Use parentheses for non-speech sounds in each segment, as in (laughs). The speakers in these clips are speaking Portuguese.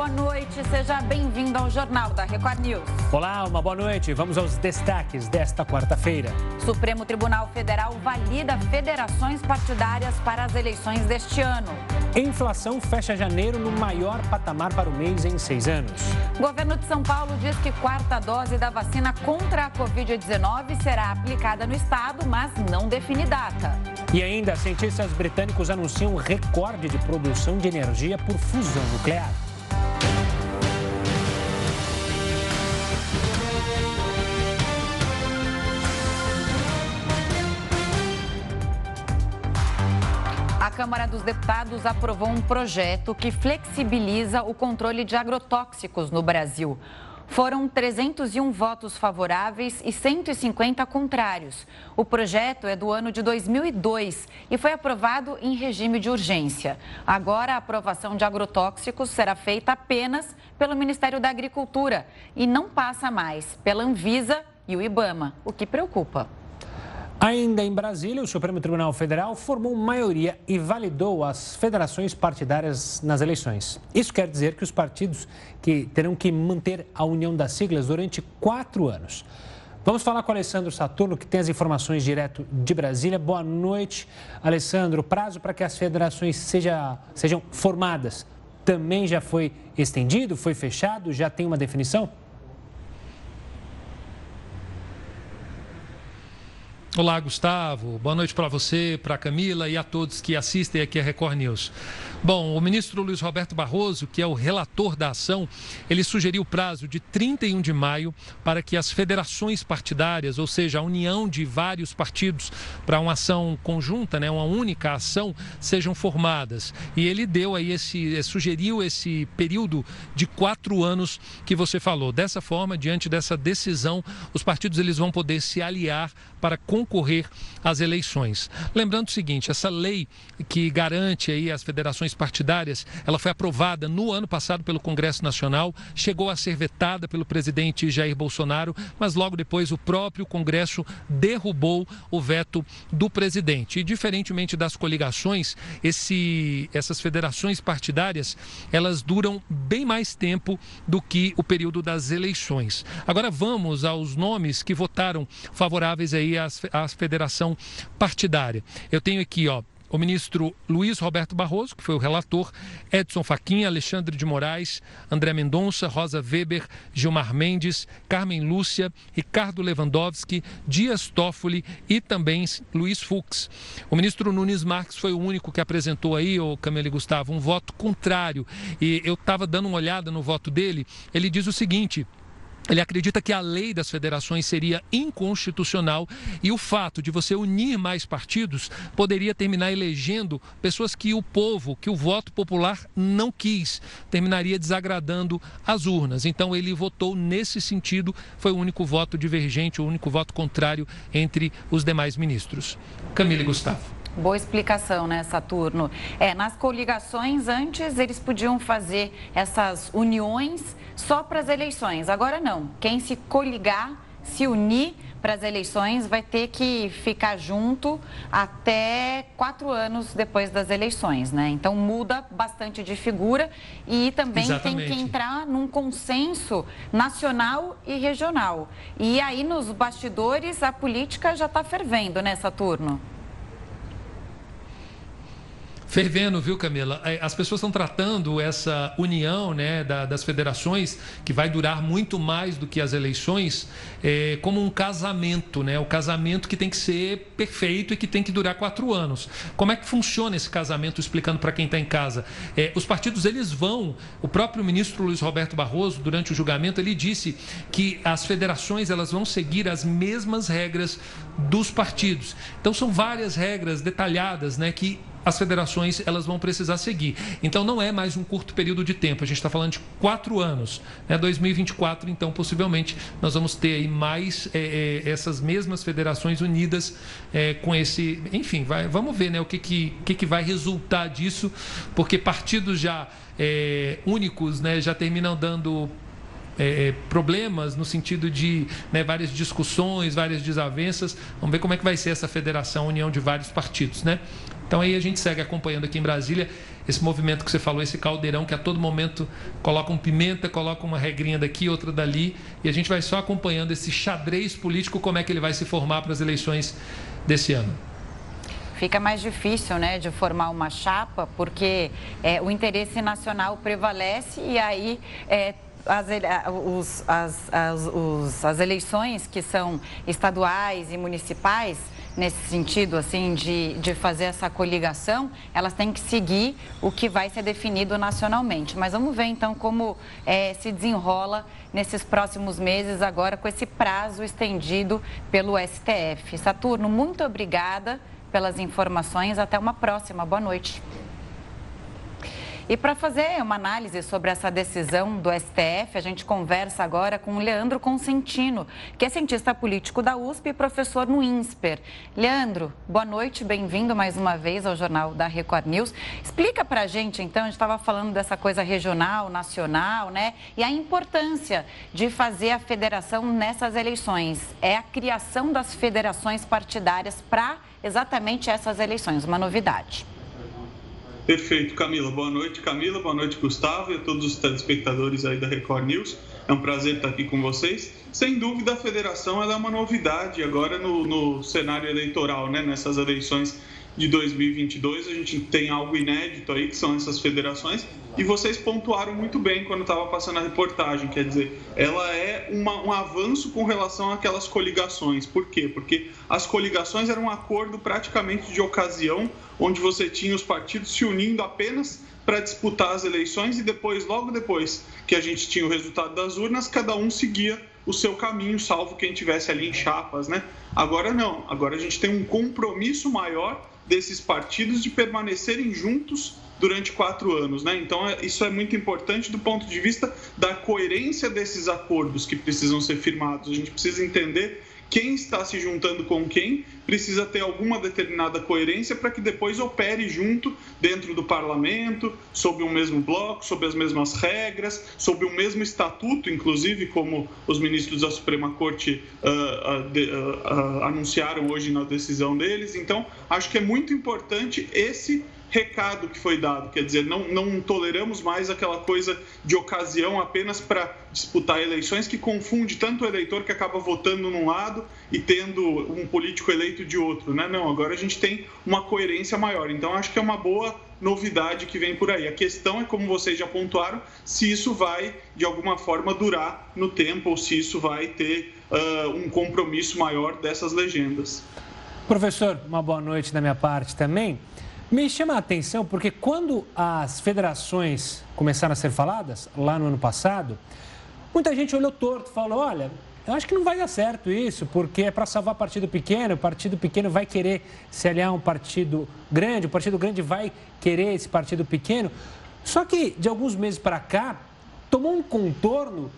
boa noite. Seja bem-vindo ao Jornal da Record News. Olá, uma boa noite. Vamos aos destaques desta quarta-feira. Supremo Tribunal Federal valida federações partidárias para as eleições deste ano. Inflação fecha janeiro no maior patamar para o mês em seis anos. Governo de São Paulo diz que quarta dose da vacina contra a Covid-19 será aplicada no estado, mas não define data. E ainda, cientistas britânicos anunciam recorde de produção de energia por fusão nuclear. Câmara dos Deputados aprovou um projeto que flexibiliza o controle de agrotóxicos no Brasil. Foram 301 votos favoráveis e 150 contrários. O projeto é do ano de 2002 e foi aprovado em regime de urgência. Agora, a aprovação de agrotóxicos será feita apenas pelo Ministério da Agricultura e não passa mais pela Anvisa e o IBAMA, o que preocupa. Ainda em Brasília, o Supremo Tribunal Federal formou maioria e validou as federações partidárias nas eleições. Isso quer dizer que os partidos que terão que manter a união das siglas durante quatro anos. Vamos falar com o Alessandro Saturno, que tem as informações direto de Brasília. Boa noite, Alessandro. O prazo para que as federações seja, sejam formadas também já foi estendido, foi fechado, já tem uma definição? Olá, Gustavo. Boa noite para você, para Camila e a todos que assistem aqui a Record News. Bom, o ministro Luiz Roberto Barroso, que é o relator da ação, ele sugeriu o prazo de 31 de maio para que as federações partidárias, ou seja, a união de vários partidos para uma ação conjunta, né, uma única ação, sejam formadas. E ele deu aí esse, eh, sugeriu esse período de quatro anos que você falou. Dessa forma, diante dessa decisão, os partidos eles vão poder se aliar para concorrer às eleições. Lembrando o seguinte, essa lei que garante aí as federações partidárias, ela foi aprovada no ano passado pelo Congresso Nacional, chegou a ser vetada pelo presidente Jair Bolsonaro, mas logo depois o próprio Congresso derrubou o veto do presidente. E diferentemente das coligações, esse, essas federações partidárias, elas duram bem mais tempo do que o período das eleições. Agora vamos aos nomes que votaram favoráveis aí às, à federação partidária. Eu tenho aqui, ó, o ministro Luiz Roberto Barroso, que foi o relator, Edson Fachin, Alexandre de Moraes, André Mendonça, Rosa Weber, Gilmar Mendes, Carmen Lúcia, Ricardo Lewandowski, Dias Toffoli e também Luiz Fux. O ministro Nunes Marques foi o único que apresentou aí, o Camilo Gustavo, um voto contrário. E eu estava dando uma olhada no voto dele, ele diz o seguinte. Ele acredita que a lei das federações seria inconstitucional e o fato de você unir mais partidos poderia terminar elegendo pessoas que o povo, que o voto popular não quis, terminaria desagradando as urnas. Então ele votou nesse sentido, foi o único voto divergente, o único voto contrário entre os demais ministros. Camila e Gustavo. Boa explicação, né, Saturno? É, nas coligações, antes eles podiam fazer essas uniões só para as eleições. Agora não. Quem se coligar, se unir para as eleições, vai ter que ficar junto até quatro anos depois das eleições, né? Então muda bastante de figura e também Exatamente. tem que entrar num consenso nacional e regional. E aí nos bastidores a política já está fervendo, né, Saturno? Fervendo, viu, Camila? É, as pessoas estão tratando essa união né, da, das federações, que vai durar muito mais do que as eleições, é, como um casamento, né? O casamento que tem que ser perfeito e que tem que durar quatro anos. Como é que funciona esse casamento, explicando para quem está em casa? É, os partidos, eles vão, o próprio ministro Luiz Roberto Barroso, durante o julgamento, ele disse que as federações, elas vão seguir as mesmas regras dos partidos. Então, são várias regras detalhadas, né, que as federações elas vão precisar seguir. Então não é mais um curto período de tempo, a gente está falando de quatro anos. Né? 2024, então, possivelmente, nós vamos ter aí mais é, é, essas mesmas federações unidas é, com esse. Enfim, vai, vamos ver né, o que, que, que, que vai resultar disso, porque partidos já únicos né, já terminam dando é, problemas no sentido de né, várias discussões, várias desavenças. Vamos ver como é que vai ser essa federação, união de vários partidos, né? Então aí a gente segue acompanhando aqui em Brasília esse movimento que você falou, esse caldeirão que a todo momento coloca um pimenta, coloca uma regrinha daqui, outra dali, e a gente vai só acompanhando esse xadrez político, como é que ele vai se formar para as eleições desse ano. Fica mais difícil, né, de formar uma chapa, porque é, o interesse nacional prevalece e aí é, as, os, as, as, os, as eleições que são estaduais e municipais nesse sentido, assim, de, de fazer essa coligação, elas têm que seguir o que vai ser definido nacionalmente. Mas vamos ver, então, como é, se desenrola nesses próximos meses, agora com esse prazo estendido pelo STF. Saturno, muito obrigada pelas informações. Até uma próxima. Boa noite. E para fazer uma análise sobre essa decisão do STF, a gente conversa agora com o Leandro Consentino, que é cientista político da USP e professor no INSPER. Leandro, boa noite, bem-vindo mais uma vez ao Jornal da Record News. Explica para a gente, então, a gente estava falando dessa coisa regional, nacional, né? E a importância de fazer a federação nessas eleições. É a criação das federações partidárias para exatamente essas eleições, uma novidade. Perfeito, Camila. Boa noite, Camila. Boa noite, Gustavo e a todos os telespectadores aí da Record News. É um prazer estar aqui com vocês. Sem dúvida, a federação é uma novidade agora no, no cenário eleitoral, né? nessas eleições de 2022. A gente tem algo inédito aí, que são essas federações. E vocês pontuaram muito bem quando estava passando a reportagem. Quer dizer, ela é uma, um avanço com relação àquelas coligações. Por quê? Porque as coligações eram um acordo praticamente de ocasião, onde você tinha os partidos se unindo apenas para disputar as eleições e depois, logo depois que a gente tinha o resultado das urnas, cada um seguia o seu caminho, salvo quem tivesse ali em chapas, né? Agora não, agora a gente tem um compromisso maior desses partidos de permanecerem juntos durante quatro anos. Né? Então, é, isso é muito importante do ponto de vista da coerência desses acordos que precisam ser firmados. A gente precisa entender quem está se juntando com quem precisa ter alguma determinada coerência para que depois opere junto dentro do parlamento, sob o um mesmo bloco, sob as mesmas regras, sob o mesmo estatuto, inclusive, como os ministros da Suprema Corte uh, uh, de, uh, anunciaram hoje na decisão deles. Então, acho que é muito importante esse recado que foi dado. Quer dizer, não, não toleramos mais aquela coisa de ocasião apenas para disputar eleições que confunde tanto o eleitor que acaba votando num lado e tendo um político eleito de outro. Né? Não, agora a gente tem uma coerência maior. Então, acho que é uma boa novidade que vem por aí. A questão é, como vocês já pontuaram, se isso vai, de alguma forma, durar no tempo ou se isso vai ter uh, um compromisso maior dessas legendas. Professor, uma boa noite da minha parte também. Me chama a atenção porque quando as federações começaram a ser faladas, lá no ano passado, muita gente olhou torto falou: olha, eu acho que não vai dar certo isso, porque é para salvar partido pequeno, o partido pequeno vai querer se aliar a um partido grande, o partido grande vai querer esse partido pequeno. Só que de alguns meses para cá, tomou um contorno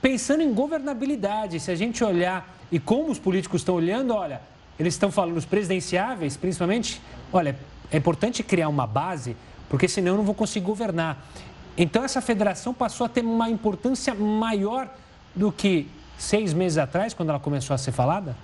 pensando em governabilidade. Se a gente olhar e como os políticos estão olhando, olha, eles estão falando os presidenciáveis, principalmente, olha, é importante criar uma base, porque senão eu não vou conseguir governar. Então, essa federação passou a ter uma importância maior do que seis meses atrás, quando ela começou a ser falada?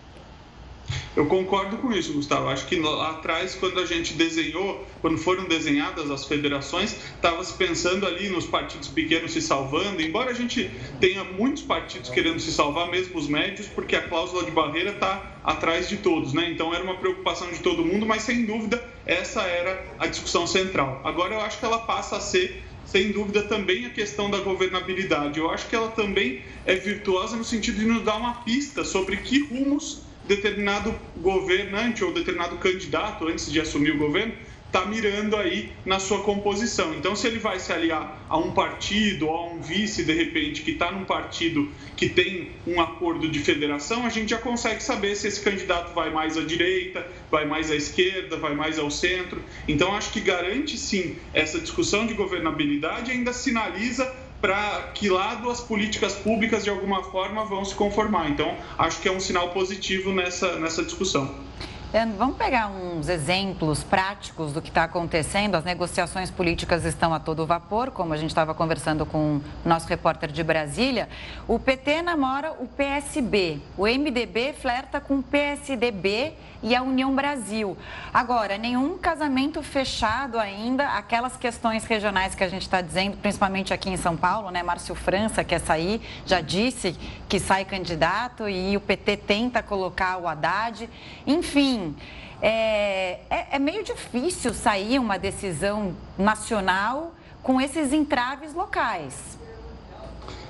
Eu concordo com isso, Gustavo. Acho que lá atrás, quando a gente desenhou, quando foram desenhadas as federações, estava se pensando ali nos partidos pequenos se salvando, embora a gente tenha muitos partidos querendo se salvar, mesmo os médios, porque a cláusula de barreira está atrás de todos, né? Então era uma preocupação de todo mundo, mas sem dúvida essa era a discussão central. Agora eu acho que ela passa a ser sem dúvida também a questão da governabilidade. Eu acho que ela também é virtuosa no sentido de nos dar uma pista sobre que rumos determinado governante ou determinado candidato, antes de assumir o governo, está mirando aí na sua composição. Então, se ele vai se aliar a um partido ou a um vice, de repente, que está num partido que tem um acordo de federação, a gente já consegue saber se esse candidato vai mais à direita, vai mais à esquerda, vai mais ao centro. Então, acho que garante sim essa discussão de governabilidade ainda sinaliza para que lado as políticas públicas de alguma forma vão se conformar. Então, acho que é um sinal positivo nessa, nessa discussão. Leandro, vamos pegar uns exemplos práticos do que está acontecendo. As negociações políticas estão a todo vapor, como a gente estava conversando com o nosso repórter de Brasília. O PT namora o PSB, o MDB flerta com o PSDB e a União Brasil. Agora, nenhum casamento fechado ainda, aquelas questões regionais que a gente está dizendo, principalmente aqui em São Paulo, né? Márcio França quer sair, já disse que sai candidato e o PT tenta colocar o Haddad. Enfim. É, é, é meio difícil sair uma decisão nacional com esses entraves locais.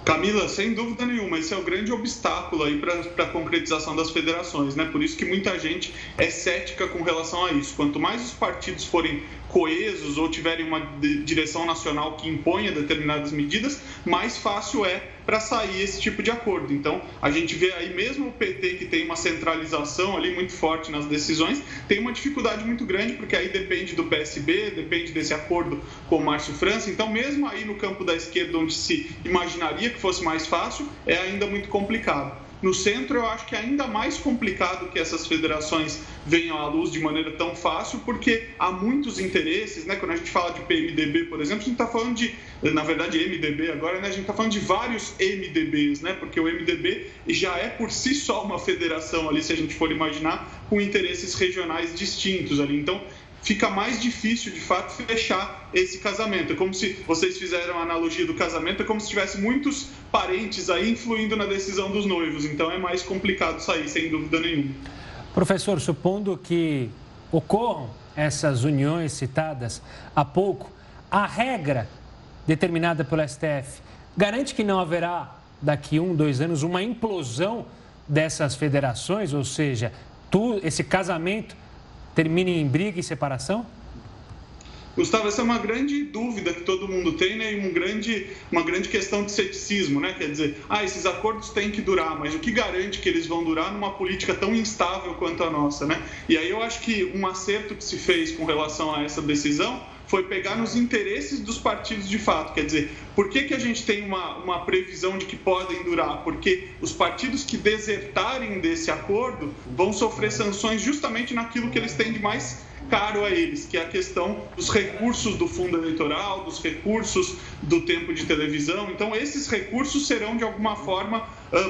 Camila, sem dúvida nenhuma, esse é o grande obstáculo aí para a concretização das federações, né? Por isso que muita gente é cética com relação a isso. Quanto mais os partidos forem coesos ou tiverem uma direção nacional que imponha determinadas medidas, mais fácil é para sair esse tipo de acordo. Então, a gente vê aí mesmo o PT que tem uma centralização ali muito forte nas decisões, tem uma dificuldade muito grande, porque aí depende do PSB, depende desse acordo com o Márcio França. Então, mesmo aí no campo da esquerda, onde se imaginaria que fosse mais fácil, é ainda muito complicado. No centro, eu acho que é ainda mais complicado que essas federações venham à luz de maneira tão fácil, porque há muitos interesses, né? Quando a gente fala de PMDB, por exemplo, a gente está falando de, na verdade, MDB agora, né? A gente está falando de vários MDBs, né? Porque o MDB já é por si só uma federação ali, se a gente for imaginar, com interesses regionais distintos ali. Então, fica mais difícil, de fato, fechar esse casamento. É como se vocês fizeram a analogia do casamento, é como se tivesse muitos parentes aí influindo na decisão dos noivos. Então é mais complicado sair, sem dúvida nenhuma. Professor, supondo que ocorram essas uniões citadas há pouco, a regra determinada pelo STF garante que não haverá daqui um, dois anos uma implosão dessas federações, ou seja, tu, esse casamento termine em briga e separação? Gustavo, essa é uma grande dúvida que todo mundo tem, né? E um grande, uma grande questão de ceticismo, né? Quer dizer, ah, esses acordos têm que durar, mas o que garante que eles vão durar numa política tão instável quanto a nossa, né? E aí eu acho que um acerto que se fez com relação a essa decisão foi pegar nos interesses dos partidos de fato. Quer dizer, por que, que a gente tem uma, uma previsão de que podem durar? Porque os partidos que desertarem desse acordo vão sofrer sanções justamente naquilo que eles têm de mais caro a eles, que é a questão dos recursos do fundo eleitoral, dos recursos do tempo de televisão. Então, esses recursos serão de alguma forma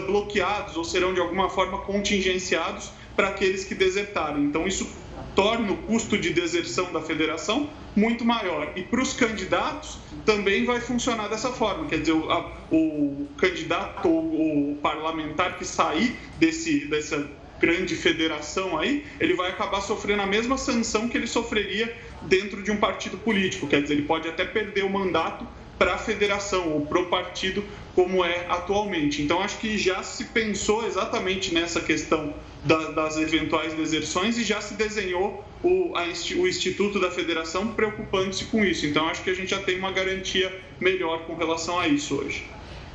bloqueados ou serão de alguma forma contingenciados para aqueles que desertarem. Então, isso torna o custo de deserção da federação muito maior. E para os candidatos também vai funcionar dessa forma, quer dizer, o, a, o candidato ou o parlamentar que sair desse, dessa grande federação aí, ele vai acabar sofrendo a mesma sanção que ele sofreria dentro de um partido político, quer dizer, ele pode até perder o mandato para a federação ou para o partido como é atualmente. Então, acho que já se pensou exatamente nessa questão da, das eventuais deserções e já se desenhou o, a, o Instituto da Federação preocupando-se com isso. Então, acho que a gente já tem uma garantia melhor com relação a isso hoje.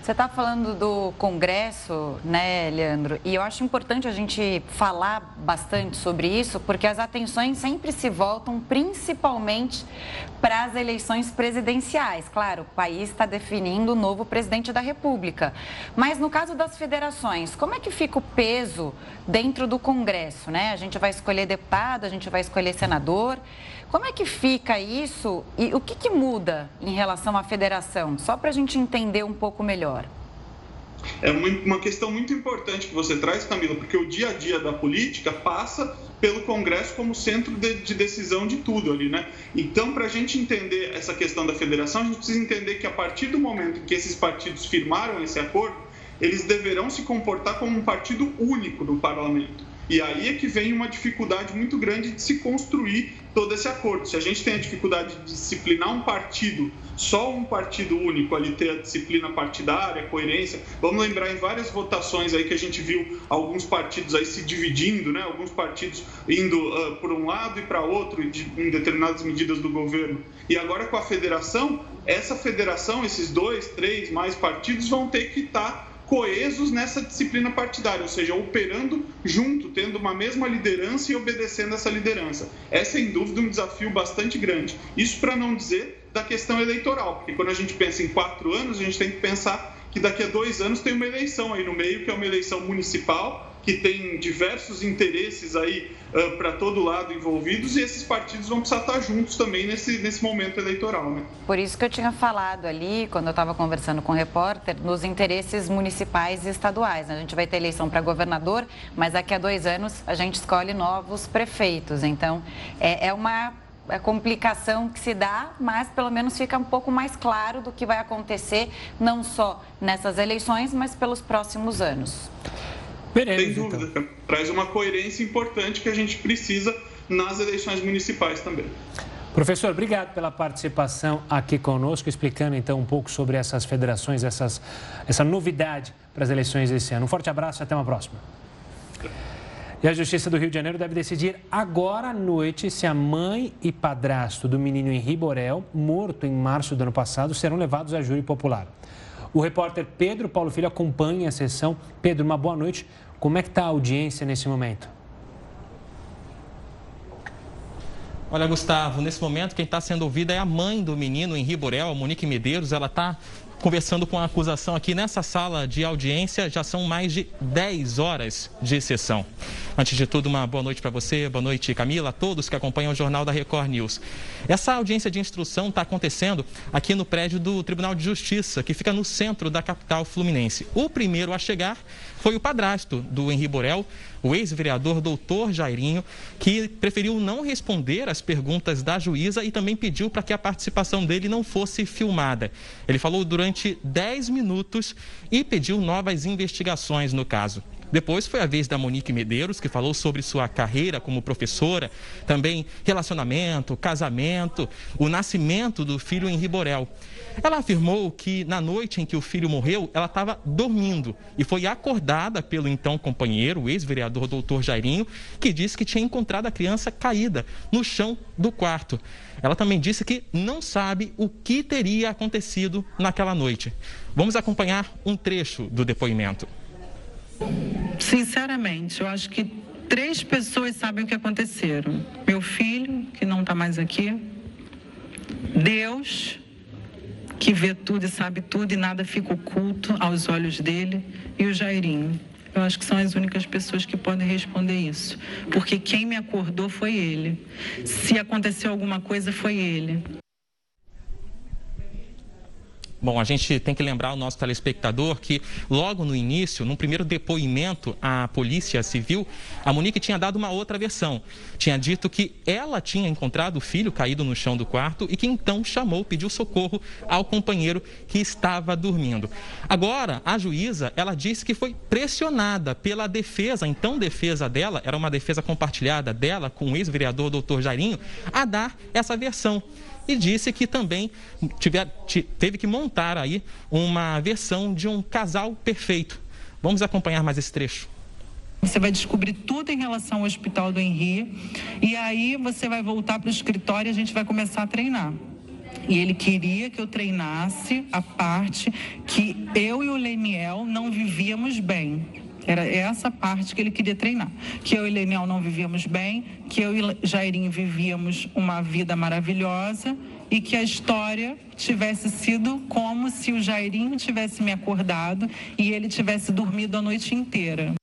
Você está falando do Congresso, né, Leandro? E eu acho importante a gente falar bastante sobre isso, porque as atenções sempre se voltam principalmente para as eleições presidenciais. Claro, o país está definindo o novo presidente da República. Mas no caso das federações, como é que fica o peso dentro do Congresso, né? A gente vai escolher deputado, a gente vai escolher senador. Como é que fica isso e o que, que muda em relação à federação? Só para a gente entender um pouco melhor. É uma questão muito importante que você traz, Camila, porque o dia a dia da política passa pelo Congresso como centro de, de decisão de tudo ali, né? Então, para a gente entender essa questão da federação, a gente precisa entender que a partir do momento que esses partidos firmaram esse acordo, eles deverão se comportar como um partido único no parlamento. E aí é que vem uma dificuldade muito grande de se construir todo esse acordo. Se a gente tem a dificuldade de disciplinar um partido, só um partido único ali ter a disciplina partidária, coerência, vamos lembrar em várias votações aí que a gente viu alguns partidos aí se dividindo, né? Alguns partidos indo uh, por um lado e para outro em determinadas medidas do governo. E agora com a federação, essa federação, esses dois, três mais partidos vão ter que estar tá coesos nessa disciplina partidária, ou seja, operando junto, tendo uma mesma liderança e obedecendo essa liderança. É sem dúvida um desafio bastante grande. Isso para não dizer da questão eleitoral, porque quando a gente pensa em quatro anos, a gente tem que pensar que daqui a dois anos tem uma eleição aí no meio, que é uma eleição municipal que tem diversos interesses aí uh, para todo lado envolvidos e esses partidos vão precisar estar juntos também nesse, nesse momento eleitoral. Né? Por isso que eu tinha falado ali, quando eu estava conversando com o repórter, nos interesses municipais e estaduais. A gente vai ter eleição para governador, mas daqui a dois anos a gente escolhe novos prefeitos. Então, é, é uma a complicação que se dá, mas pelo menos fica um pouco mais claro do que vai acontecer, não só nessas eleições, mas pelos próximos anos. Veremos, Sem dúvida, então. traz uma coerência importante que a gente precisa nas eleições municipais também. Professor, obrigado pela participação aqui conosco, explicando então um pouco sobre essas federações, essas, essa novidade para as eleições desse ano. Um forte abraço e até uma próxima. E a Justiça do Rio de Janeiro deve decidir agora à noite se a mãe e padrasto do menino Henri Borel, morto em março do ano passado, serão levados a júri popular. O repórter Pedro Paulo Filho acompanha a sessão. Pedro, uma boa noite. Como é que está a audiência nesse momento? Olha, Gustavo, nesse momento quem está sendo ouvida é a mãe do menino Henri Borel, a Monique Medeiros. Ela está conversando com a acusação aqui nessa sala de audiência. Já são mais de 10 horas de sessão. Antes de tudo, uma boa noite para você, boa noite, Camila, a todos que acompanham o Jornal da Record News. Essa audiência de instrução está acontecendo aqui no prédio do Tribunal de Justiça, que fica no centro da capital fluminense. O primeiro a chegar foi o padrasto do Henri Borel, o ex-vereador doutor Jairinho, que preferiu não responder às perguntas da juíza e também pediu para que a participação dele não fosse filmada. Ele falou durante 10 minutos e pediu novas investigações no caso. Depois foi a vez da Monique Medeiros, que falou sobre sua carreira como professora, também relacionamento, casamento, o nascimento do filho em Riborel. Ela afirmou que na noite em que o filho morreu, ela estava dormindo e foi acordada pelo então companheiro, o ex-vereador doutor Jairinho, que disse que tinha encontrado a criança caída no chão do quarto. Ela também disse que não sabe o que teria acontecido naquela noite. Vamos acompanhar um trecho do depoimento. Sinceramente, eu acho que três pessoas sabem o que aconteceram: meu filho, que não está mais aqui, Deus, que vê tudo e sabe tudo e nada fica oculto aos olhos dele, e o Jairinho. Eu acho que são as únicas pessoas que podem responder isso. Porque quem me acordou foi ele. Se aconteceu alguma coisa, foi ele. Bom, a gente tem que lembrar o nosso telespectador que logo no início, num primeiro depoimento à Polícia Civil, a Monique tinha dado uma outra versão. Tinha dito que ela tinha encontrado o filho caído no chão do quarto e que então chamou, pediu socorro ao companheiro que estava dormindo. Agora, a juíza, ela disse que foi pressionada pela defesa, então defesa dela, era uma defesa compartilhada dela com o ex-vereador doutor Jairinho, a dar essa versão e disse que também tiver, teve que montar aí uma versão de um casal perfeito. Vamos acompanhar mais esse trecho. Você vai descobrir tudo em relação ao Hospital do Henri e aí você vai voltar para o escritório e a gente vai começar a treinar. E ele queria que eu treinasse a parte que eu e o Leniel não vivíamos bem. Era essa parte que ele queria treinar. Que eu e Leniel não vivíamos bem, que eu e Jairinho vivíamos uma vida maravilhosa e que a história tivesse sido como se o Jairinho tivesse me acordado e ele tivesse dormido a noite inteira.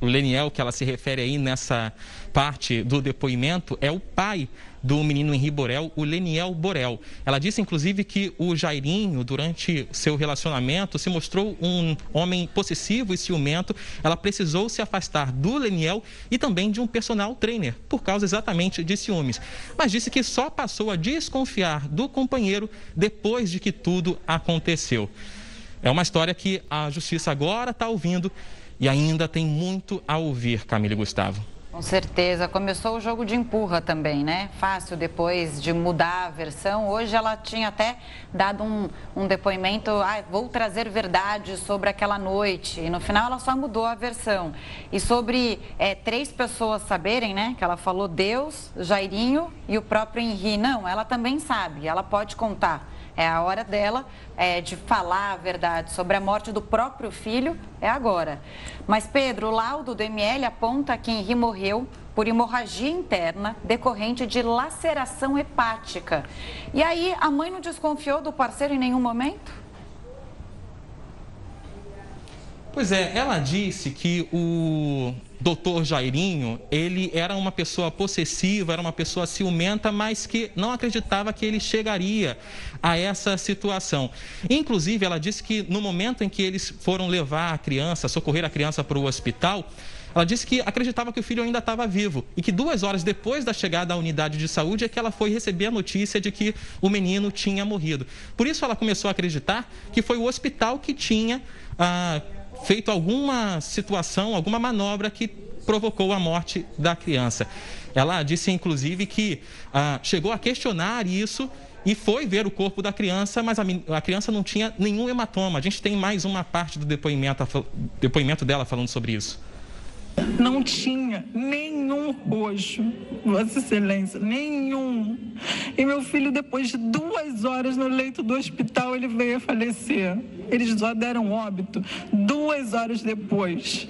O Leniel, que ela se refere aí nessa parte do depoimento, é o pai do menino Henri Borel, o Leniel Borel. Ela disse, inclusive, que o Jairinho, durante seu relacionamento, se mostrou um homem possessivo e ciumento. Ela precisou se afastar do Leniel e também de um personal trainer, por causa exatamente de ciúmes. Mas disse que só passou a desconfiar do companheiro depois de que tudo aconteceu. É uma história que a justiça agora está ouvindo e ainda tem muito a ouvir, Camila e Gustavo. Com certeza. Começou o jogo de empurra também, né? Fácil depois de mudar a versão. Hoje ela tinha até dado um, um depoimento, ah, vou trazer verdade sobre aquela noite. E no final ela só mudou a versão. E sobre é, três pessoas saberem, né? Que ela falou Deus, Jairinho e o próprio Henri. Não, ela também sabe, ela pode contar. É a hora dela é, de falar a verdade sobre a morte do próprio filho, é agora. Mas, Pedro, o laudo do ML aponta que Henri morreu por hemorragia interna decorrente de laceração hepática. E aí, a mãe não desconfiou do parceiro em nenhum momento? Pois é, ela disse que o doutor Jairinho, ele era uma pessoa possessiva, era uma pessoa ciumenta, mas que não acreditava que ele chegaria a essa situação. Inclusive, ela disse que no momento em que eles foram levar a criança, socorrer a criança para o hospital, ela disse que acreditava que o filho ainda estava vivo e que duas horas depois da chegada à unidade de saúde é que ela foi receber a notícia de que o menino tinha morrido. Por isso, ela começou a acreditar que foi o hospital que tinha. Ah, feito alguma situação, alguma manobra que provocou a morte da criança. Ela disse, inclusive, que ah, chegou a questionar isso e foi ver o corpo da criança, mas a, a, criança não tinha nenhum hematoma. A gente tem mais uma parte do depoimento, depoimento dela falando sobre isso. Não tinha nenhum roxo, Vossa Excelência, nenhum. E meu filho, depois de duas horas no leito do hospital, ele veio a falecer. Eles só deram óbito duas horas depois.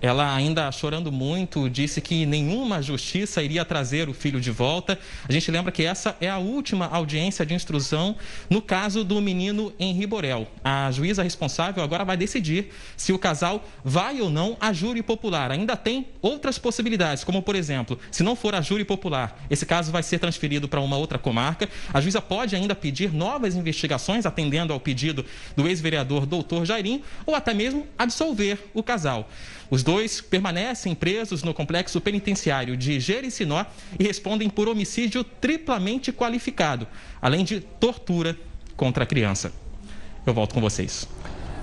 Ela ainda chorando muito disse que nenhuma justiça iria trazer o filho de volta. A gente lembra que essa é a última audiência de instrução no caso do menino Henri Borel. A juíza responsável agora vai decidir se o casal vai ou não a júri popular. Ainda tem outras possibilidades, como por exemplo, se não for a júri popular, esse caso vai ser transferido para uma outra comarca. A juíza pode ainda pedir novas investigações, atendendo ao pedido do ex-vereador doutor Jairim, ou até mesmo absolver o casal. Os dois permanecem presos no complexo penitenciário de Jericinó e respondem por homicídio triplamente qualificado, além de tortura contra a criança. Eu volto com vocês.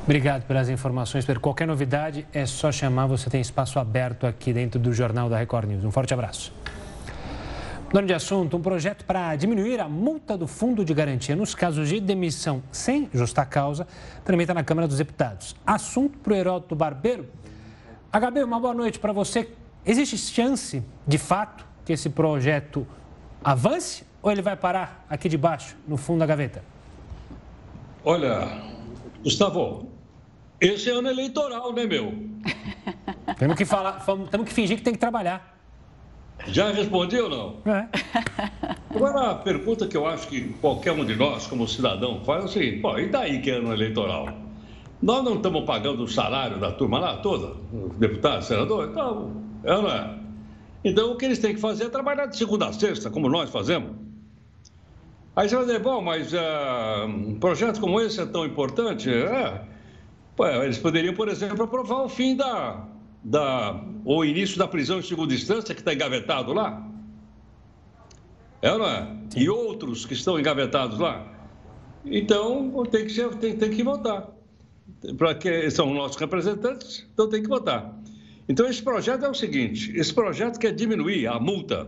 Obrigado pelas informações. Por qualquer novidade, é só chamar. Você tem espaço aberto aqui dentro do Jornal da Record News. Um forte abraço. Mudando de assunto, um projeto para diminuir a multa do Fundo de Garantia nos casos de demissão sem justa causa tramita na Câmara dos Deputados. Assunto para o Heródoto Barbeiro HB, uma boa noite para você. Existe chance, de fato, que esse projeto avance ou ele vai parar aqui debaixo, no fundo da gaveta? Olha, Gustavo, esse é ano eleitoral, né, meu? (laughs) temos que falar, temos que fingir que tem que trabalhar. Já respondi ou não? É. (laughs) Agora, a pergunta que eu acho que qualquer um de nós, como cidadão, faz é o seguinte: pô, e daí que é ano eleitoral? Nós não estamos pagando o salário da turma lá toda, deputado, senador, então, é, não é? Então, o que eles têm que fazer é trabalhar de segunda a sexta, como nós fazemos. Aí você vai dizer, bom, mas uh, um projeto como esse é tão importante? É. eles poderiam, por exemplo, aprovar o fim da, da. ou início da prisão em segunda instância, que está engavetado lá. É, não é? E outros que estão engavetados lá. Então, tem que, ser, tem, tem que votar para que são nossos representantes, então tem que votar. Então esse projeto é o seguinte: esse projeto quer diminuir a multa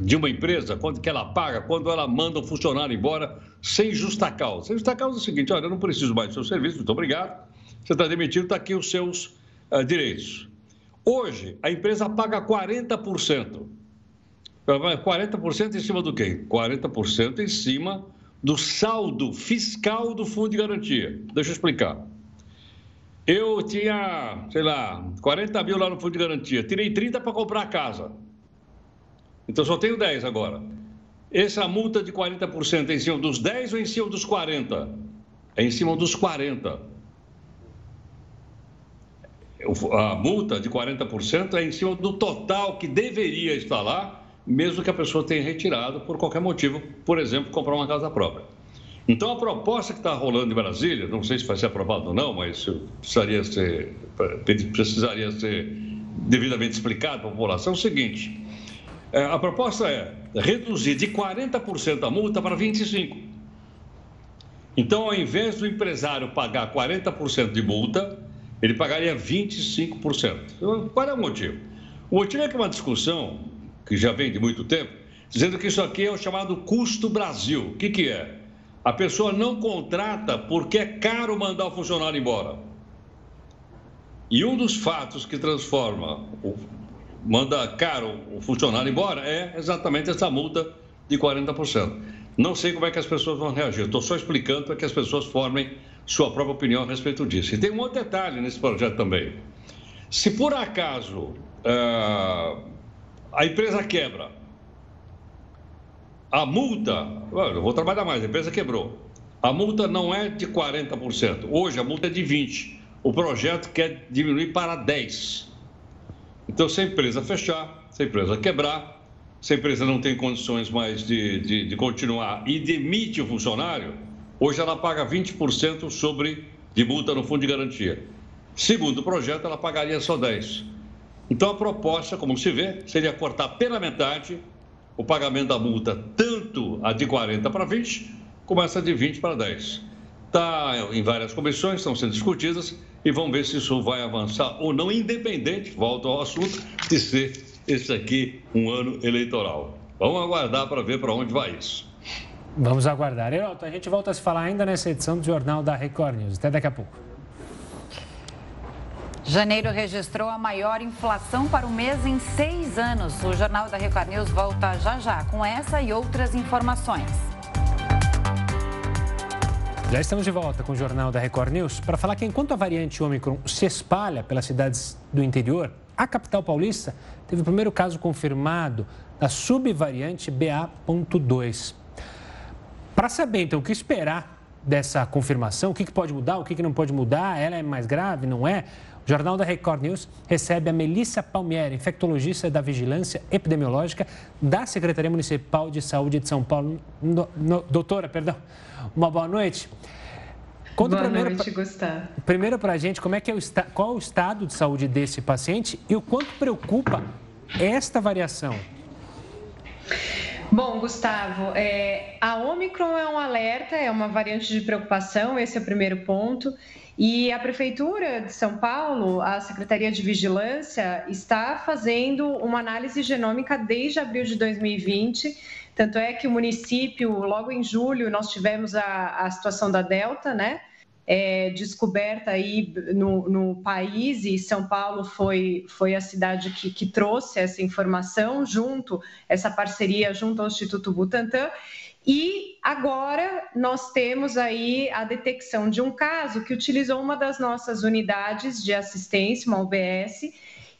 de uma empresa quando que ela paga quando ela manda um funcionário embora sem justa causa. Sem justa causa é o seguinte: olha, eu não preciso mais do seu serviço, muito obrigado. Você está demitido, está aqui os seus uh, direitos. Hoje a empresa paga 40%. 40% em cima do quê? 40% em cima do saldo fiscal do Fundo de Garantia. Deixa eu explicar. Eu tinha, sei lá, 40 mil lá no Fundo de Garantia. Tirei 30 para comprar a casa. Então só tenho 10 agora. Essa multa de 40% é em cima dos 10 ou em cima dos 40? É em cima dos 40. A multa de 40% é em cima do total que deveria estar lá mesmo que a pessoa tenha retirado por qualquer motivo, por exemplo, comprar uma casa própria. Então, a proposta que está rolando em Brasília, não sei se vai ser aprovada ou não, mas precisaria ser, precisaria ser devidamente explicado para a população, é o seguinte: é, a proposta é reduzir de 40% a multa para 25%. Então, ao invés do empresário pagar 40% de multa, ele pagaria 25%. Então, qual é o motivo? O motivo é que uma discussão que já vem de muito tempo, dizendo que isso aqui é o chamado custo Brasil. O que, que é? A pessoa não contrata porque é caro mandar o funcionário embora. E um dos fatos que transforma, o, manda caro o funcionário embora é exatamente essa multa de 40%. Não sei como é que as pessoas vão reagir, estou só explicando para que as pessoas formem sua própria opinião a respeito disso. E tem um outro detalhe nesse projeto também. Se por acaso uh, a empresa quebra. A multa, eu vou trabalhar mais, a empresa quebrou. A multa não é de 40%. Hoje a multa é de 20%. O projeto quer diminuir para 10%. Então, se a empresa fechar, se a empresa quebrar, se a empresa não tem condições mais de, de, de continuar e demite o funcionário, hoje ela paga 20% sobre de multa no fundo de garantia. Segundo o projeto, ela pagaria só 10%. Então, a proposta, como se vê, seria cortar pela metade o pagamento da multa, tanto a de 40 para 20, como essa de 20 para 10. Está em várias comissões, estão sendo discutidas e vamos ver se isso vai avançar ou não, independente, volto ao assunto, de ser esse aqui um ano eleitoral. Vamos aguardar para ver para onde vai isso. Vamos aguardar. Heraldo, a gente volta a se falar ainda nessa edição do Jornal da Record News. Até daqui a pouco. Janeiro registrou a maior inflação para o mês em seis anos. O Jornal da Record News volta já já com essa e outras informações. Já estamos de volta com o Jornal da Record News para falar que enquanto a variante Omicron se espalha pelas cidades do interior, a capital paulista teve o primeiro caso confirmado da subvariante BA.2. Para saber, então, o que esperar dessa confirmação, o que pode mudar, o que não pode mudar, ela é mais grave, não é? O Jornal da Record News recebe a Melissa Palmieri, infectologista da Vigilância Epidemiológica da Secretaria Municipal de Saúde de São Paulo. No, no, doutora, perdão, uma boa noite. Conta boa primeiro noite, pra, Gustavo. Primeiro para a gente, como é que é o, qual é o estado de saúde desse paciente e o quanto preocupa esta variação? Bom, Gustavo, é, a Omicron é um alerta, é uma variante de preocupação, esse é o primeiro ponto. E a Prefeitura de São Paulo, a Secretaria de Vigilância, está fazendo uma análise genômica desde abril de 2020 tanto é que o município, logo em julho, nós tivemos a, a situação da Delta, né? É, descoberta aí no, no, país e São Paulo foi, foi a cidade que, que trouxe essa informação junto, essa parceria junto ao Instituto Butantan. E agora nós temos aí a detecção de um caso que utilizou uma das nossas unidades de assistência, uma UBS,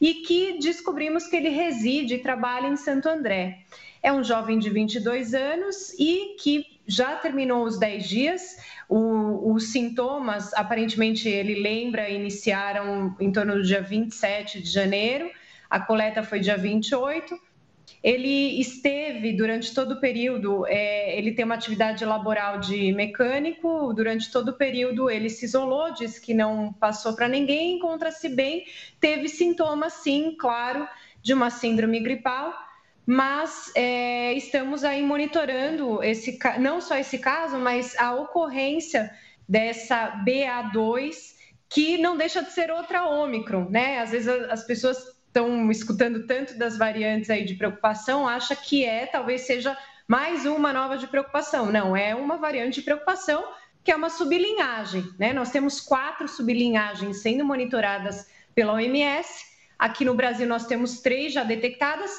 e que descobrimos que ele reside e trabalha em Santo André. É um jovem de 22 anos e que já terminou os 10 dias. O, os sintomas, aparentemente, ele lembra, iniciaram em torno do dia 27 de janeiro. A coleta foi dia 28. Ele esteve durante todo o período, é, ele tem uma atividade laboral de mecânico, durante todo o período ele se isolou, disse que não passou para ninguém, encontra-se bem, teve sintomas, sim, claro, de uma síndrome gripal. Mas é, estamos aí monitorando esse, não só esse caso, mas a ocorrência dessa BA2, que não deixa de ser outra Ômicron, né? Às vezes as pessoas estão escutando tanto das variantes aí de preocupação, acha que é, talvez seja mais uma nova de preocupação. Não, é uma variante de preocupação que é uma sublinhagem, né? Nós temos quatro sublinhagens sendo monitoradas pela OMS. Aqui no Brasil nós temos três já detectadas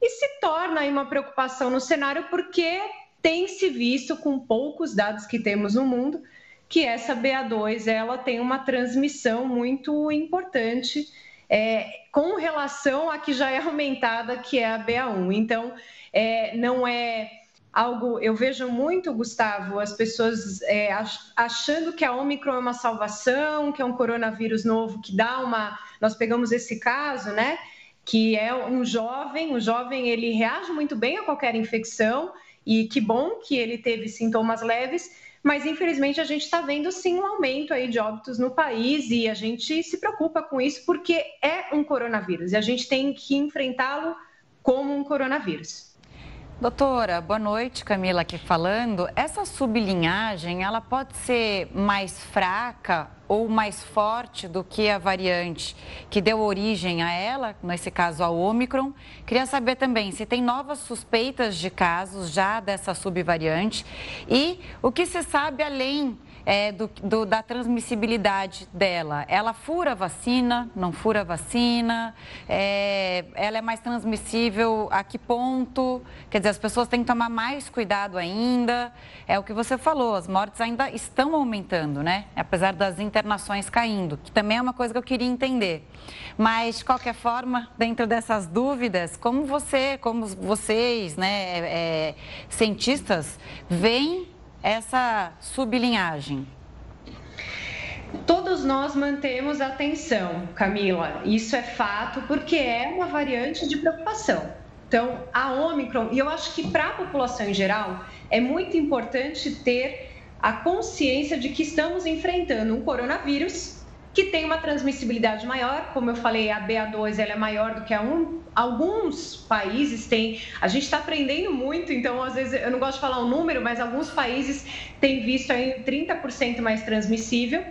e se torna aí uma preocupação no cenário porque tem se visto com poucos dados que temos no mundo que essa BA2 ela tem uma transmissão muito importante é, com relação a que já é aumentada, que é a BA1. Então, é, não é algo. Eu vejo muito, Gustavo, as pessoas é, achando que a Omicron é uma salvação, que é um coronavírus novo que dá uma. Nós pegamos esse caso, né? que é um jovem, o jovem ele reage muito bem a qualquer infecção e que bom que ele teve sintomas leves, mas infelizmente a gente está vendo sim um aumento aí de óbitos no país e a gente se preocupa com isso porque é um coronavírus e a gente tem que enfrentá-lo como um coronavírus. Doutora, boa noite, Camila aqui falando. Essa sublinhagem, ela pode ser mais fraca ou mais forte do que a variante que deu origem a ela, nesse caso a Omicron. Queria saber também se tem novas suspeitas de casos já dessa subvariante e o que se sabe além é, do, do, da transmissibilidade dela. Ela fura a vacina, não fura a vacina? É, ela é mais transmissível a que ponto? Quer dizer, as pessoas têm que tomar mais cuidado ainda. É o que você falou, as mortes ainda estão aumentando, né? Apesar das internações caindo, que também é uma coisa que eu queria entender. Mas, de qualquer forma, dentro dessas dúvidas, como você, como vocês, né, é, cientistas, veem essa sublinhagem? Todos nós mantemos atenção, Camila. Isso é fato, porque é uma variante de preocupação. Então, a Omicron, e eu acho que para a população em geral, é muito importante ter a consciência de que estamos enfrentando um coronavírus que tem uma transmissibilidade maior, como eu falei, a BA2 ela é maior do que a 1. Alguns países têm, a gente está aprendendo muito, então às vezes eu não gosto de falar um número, mas alguns países têm visto aí 30% mais transmissível.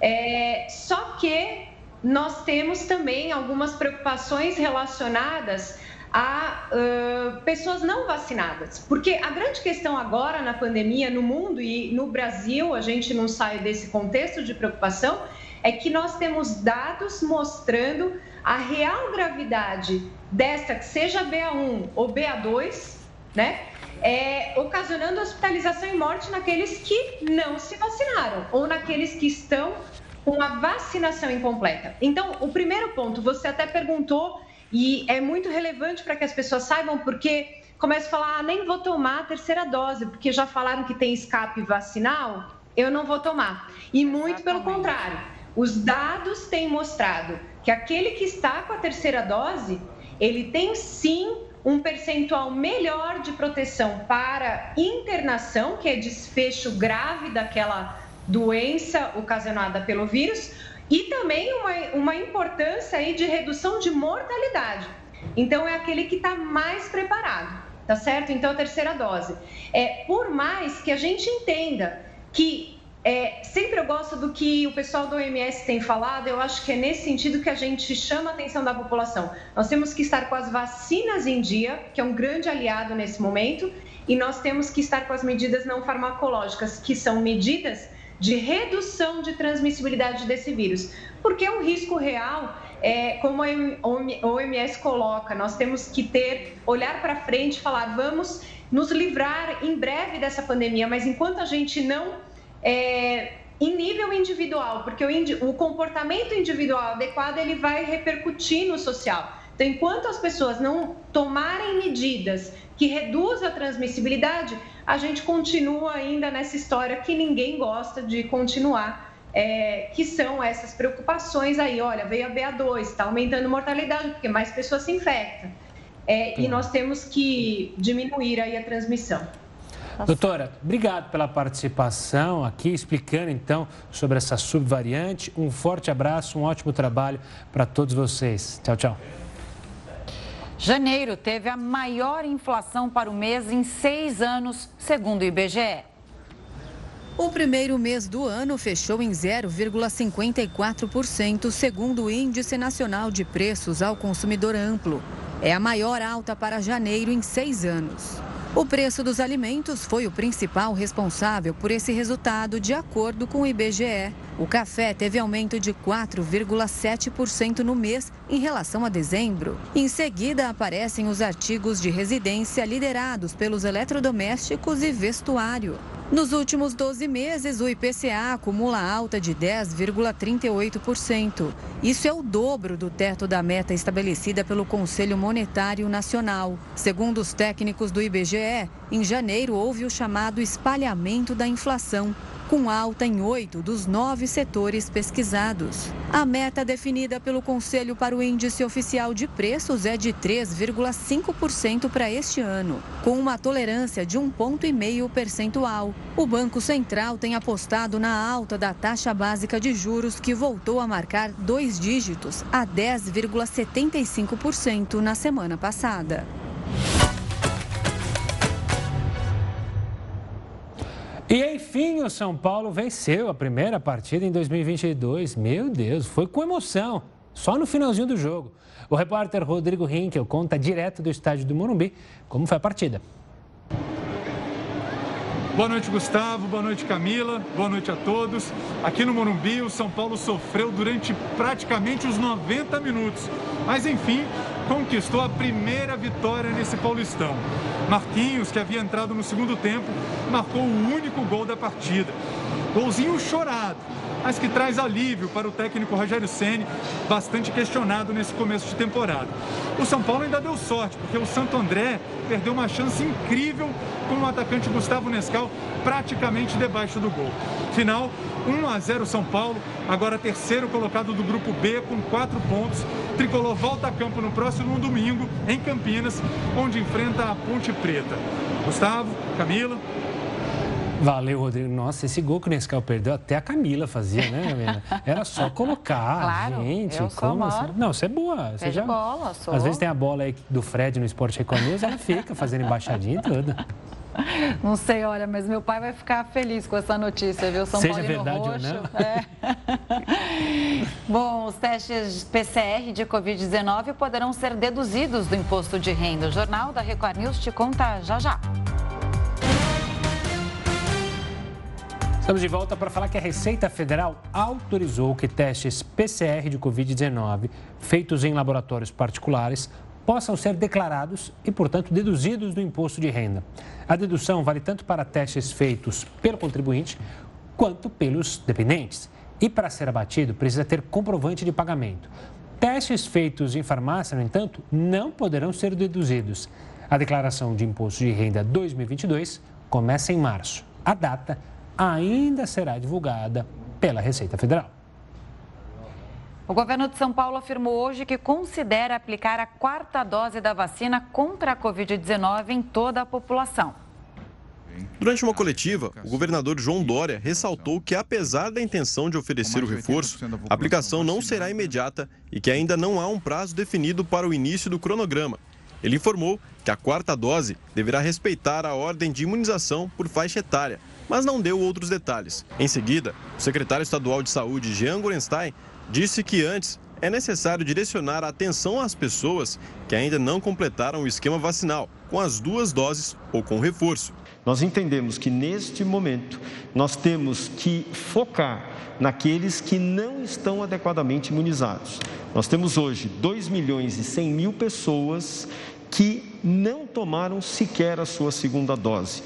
É, só que nós temos também algumas preocupações relacionadas a uh, pessoas não vacinadas. Porque a grande questão agora na pandemia, no mundo e no Brasil, a gente não sai desse contexto de preocupação, é que nós temos dados mostrando a real gravidade desta, que seja BA1 ou BA2, né? É, ocasionando hospitalização e morte naqueles que não se vacinaram ou naqueles que estão com a vacinação incompleta. Então, o primeiro ponto, você até perguntou e é muito relevante para que as pessoas saibam, porque começa a falar, ah, nem vou tomar a terceira dose, porque já falaram que tem escape vacinal, eu não vou tomar. E muito pelo contrário, os dados têm mostrado que aquele que está com a terceira dose, ele tem sim um percentual melhor de proteção para internação, que é desfecho grave daquela doença ocasionada pelo vírus, e também uma, uma importância aí de redução de mortalidade. Então, é aquele que está mais preparado, tá certo? Então, a terceira dose. É, por mais que a gente entenda que é, sempre eu gosto do que o pessoal do OMS tem falado, eu acho que é nesse sentido que a gente chama a atenção da população. Nós temos que estar com as vacinas em dia, que é um grande aliado nesse momento, e nós temos que estar com as medidas não farmacológicas, que são medidas de redução de transmissibilidade desse vírus, porque um risco real, é, como a OMS coloca, nós temos que ter, olhar para frente e falar, vamos nos livrar em breve dessa pandemia, mas enquanto a gente não, é, em nível individual, porque o, o comportamento individual adequado, ele vai repercutir no social. Então, enquanto as pessoas não tomarem medidas que reduzam a transmissibilidade, a gente continua ainda nessa história que ninguém gosta de continuar. É, que são essas preocupações aí, olha, veio a BA2, está aumentando a mortalidade, porque mais pessoas se infectam. É, e nós temos que diminuir aí a transmissão. Doutora, obrigado pela participação aqui, explicando então sobre essa subvariante. Um forte abraço, um ótimo trabalho para todos vocês. Tchau, tchau. Janeiro teve a maior inflação para o mês em seis anos, segundo o IBGE. O primeiro mês do ano fechou em 0,54%, segundo o Índice Nacional de Preços ao Consumidor Amplo. É a maior alta para janeiro em seis anos. O preço dos alimentos foi o principal responsável por esse resultado, de acordo com o IBGE. O café teve aumento de 4,7% no mês em relação a dezembro. Em seguida, aparecem os artigos de residência liderados pelos eletrodomésticos e vestuário. Nos últimos 12 meses, o IPCA acumula alta de 10,38%. Isso é o dobro do teto da meta estabelecida pelo Conselho Monetário Nacional. Segundo os técnicos do IBGE, em janeiro houve o chamado espalhamento da inflação com alta em oito dos nove setores pesquisados. A meta definida pelo Conselho para o Índice Oficial de Preços é de 3,5% para este ano, com uma tolerância de um ponto e meio percentual. O Banco Central tem apostado na alta da taxa básica de juros, que voltou a marcar dois dígitos, a 10,75% na semana passada. E enfim, o São Paulo venceu a primeira partida em 2022. Meu Deus, foi com emoção, só no finalzinho do jogo. O repórter Rodrigo Hinkel conta direto do estádio do Morumbi como foi a partida. Boa noite, Gustavo. Boa noite, Camila. Boa noite a todos. Aqui no Morumbi, o São Paulo sofreu durante praticamente os 90 minutos. Mas, enfim, conquistou a primeira vitória nesse Paulistão. Marquinhos, que havia entrado no segundo tempo, marcou o único gol da partida. Golzinho chorado, mas que traz alívio para o técnico Rogério Ceni, bastante questionado nesse começo de temporada. O São Paulo ainda deu sorte, porque o Santo André perdeu uma chance incrível com o atacante Gustavo Nescal praticamente debaixo do gol. Final 1 a 0 São Paulo, agora terceiro colocado do grupo B com quatro pontos. Tricolor volta a campo no próximo domingo em Campinas, onde enfrenta a Ponte Preta. Gustavo, Camila. Valeu, Rodrigo. Nossa, esse gol que o Nescau perdeu, até a Camila fazia, né, Era só colocar. (laughs) Claro, gente, eu sou como assim? Não, você é boa. Você já... bola, sou. Às vezes tem a bola aí do Fred no Esporte Record News, ela fica fazendo embaixadinha e tudo. (laughs) Não sei, olha, mas meu pai vai ficar feliz com essa notícia, viu? São Seja Paulo verdade roxo. ou não. É. (laughs) Bom, os testes PCR de Covid-19 poderão ser deduzidos do imposto de renda. O Jornal da Record News te conta já já. Estamos de volta para falar que a Receita Federal autorizou que testes PCR de Covid-19 feitos em laboratórios particulares possam ser declarados e, portanto, deduzidos do imposto de renda. A dedução vale tanto para testes feitos pelo contribuinte quanto pelos dependentes. E para ser abatido, precisa ter comprovante de pagamento. Testes feitos em farmácia, no entanto, não poderão ser deduzidos. A declaração de imposto de renda 2022 começa em março. A data ainda será divulgada pela Receita Federal. O governo de São Paulo afirmou hoje que considera aplicar a quarta dose da vacina contra a Covid-19 em toda a população. Durante uma coletiva, o governador João Dória ressaltou que, apesar da intenção de oferecer o reforço, a aplicação não será imediata e que ainda não há um prazo definido para o início do cronograma. Ele informou que a quarta dose deverá respeitar a ordem de imunização por faixa etária, mas não deu outros detalhes. Em seguida, o secretário estadual de saúde, Jean Gorenstein, disse que antes é necessário direcionar a atenção às pessoas que ainda não completaram o esquema vacinal, com as duas doses ou com reforço. Nós entendemos que neste momento nós temos que focar naqueles que não estão adequadamente imunizados. Nós temos hoje 2 milhões e 100 mil pessoas que não tomaram sequer a sua segunda dose.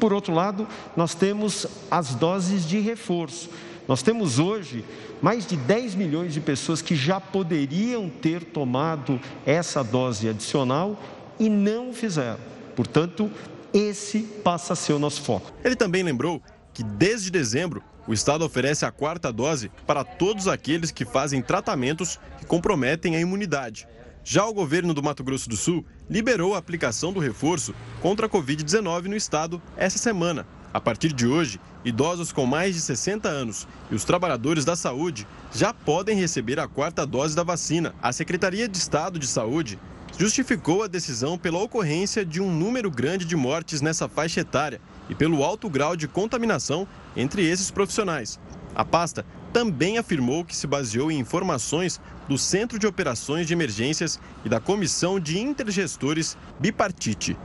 Por outro lado, nós temos as doses de reforço. Nós temos hoje mais de 10 milhões de pessoas que já poderiam ter tomado essa dose adicional e não fizeram. Portanto, esse passa a ser o nosso foco. Ele também lembrou que desde dezembro o Estado oferece a quarta dose para todos aqueles que fazem tratamentos que comprometem a imunidade. Já o governo do Mato Grosso do Sul liberou a aplicação do reforço contra a Covid-19 no estado essa semana. A partir de hoje, idosos com mais de 60 anos e os trabalhadores da saúde já podem receber a quarta dose da vacina. A Secretaria de Estado de Saúde justificou a decisão pela ocorrência de um número grande de mortes nessa faixa etária e pelo alto grau de contaminação entre esses profissionais. A pasta também afirmou que se baseou em informações do Centro de Operações de Emergências e da Comissão de Intergestores Bipartite.